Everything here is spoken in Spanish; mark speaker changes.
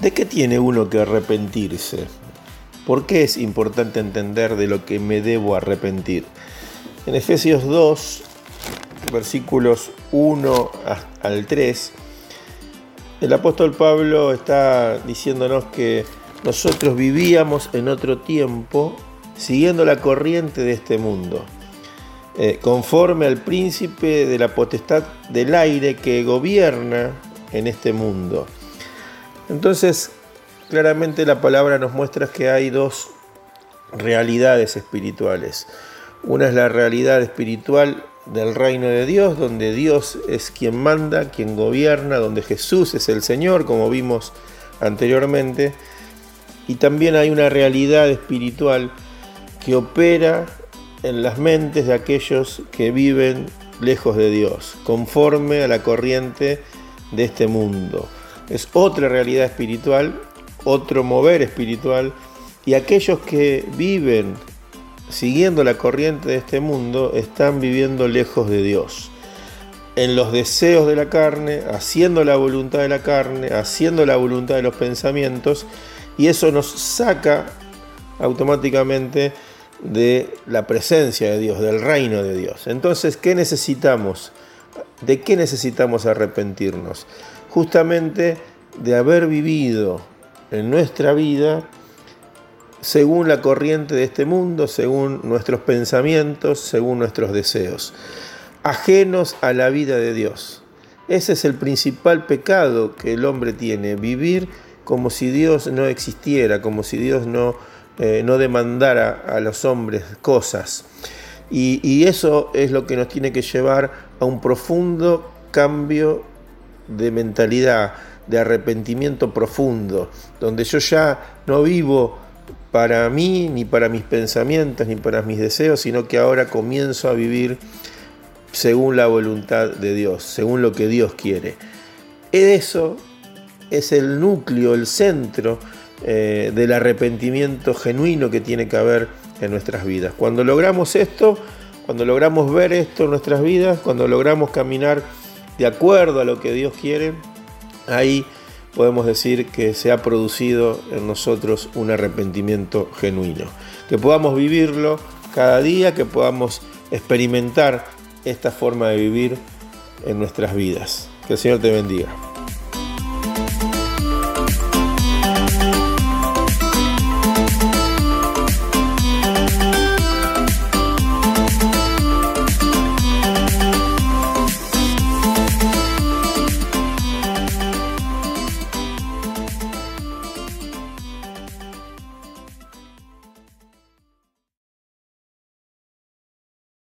Speaker 1: ¿De qué tiene uno que arrepentirse? ¿Por qué es importante entender de lo que me debo arrepentir? En Efesios 2, versículos 1 al 3, el apóstol Pablo está diciéndonos que nosotros vivíamos en otro tiempo siguiendo la corriente de este mundo, eh, conforme al príncipe de la potestad del aire que gobierna en este mundo. Entonces, claramente la palabra nos muestra que hay dos realidades espirituales. Una es la realidad espiritual del reino de Dios, donde Dios es quien manda, quien gobierna, donde Jesús es el Señor, como vimos anteriormente. Y también hay una realidad espiritual que opera en las mentes de aquellos que viven lejos de Dios, conforme a la corriente de este mundo. Es otra realidad espiritual, otro mover espiritual, y aquellos que viven siguiendo la corriente de este mundo, están viviendo lejos de Dios. En los deseos de la carne, haciendo la voluntad de la carne, haciendo la voluntad de los pensamientos, y eso nos saca automáticamente de la presencia de Dios, del reino de Dios. Entonces, ¿qué necesitamos? ¿De qué necesitamos arrepentirnos? Justamente de haber vivido en nuestra vida según la corriente de este mundo, según nuestros pensamientos, según nuestros deseos, ajenos a la vida de Dios. Ese es el principal pecado que el hombre tiene, vivir como si Dios no existiera, como si Dios no, eh, no demandara a los hombres cosas. Y, y eso es lo que nos tiene que llevar a un profundo cambio de mentalidad, de arrepentimiento profundo, donde yo ya no vivo para mí, ni para mis pensamientos, ni para mis deseos, sino que ahora comienzo a vivir según la voluntad de Dios, según lo que Dios quiere. Eso es el núcleo, el centro eh, del arrepentimiento genuino que tiene que haber en nuestras vidas. Cuando logramos esto, cuando logramos ver esto en nuestras vidas, cuando logramos caminar de acuerdo a lo que Dios quiere, ahí podemos decir que se ha producido en nosotros un arrepentimiento genuino. Que podamos vivirlo cada día, que podamos experimentar esta forma de vivir en nuestras vidas. Que el Señor te bendiga.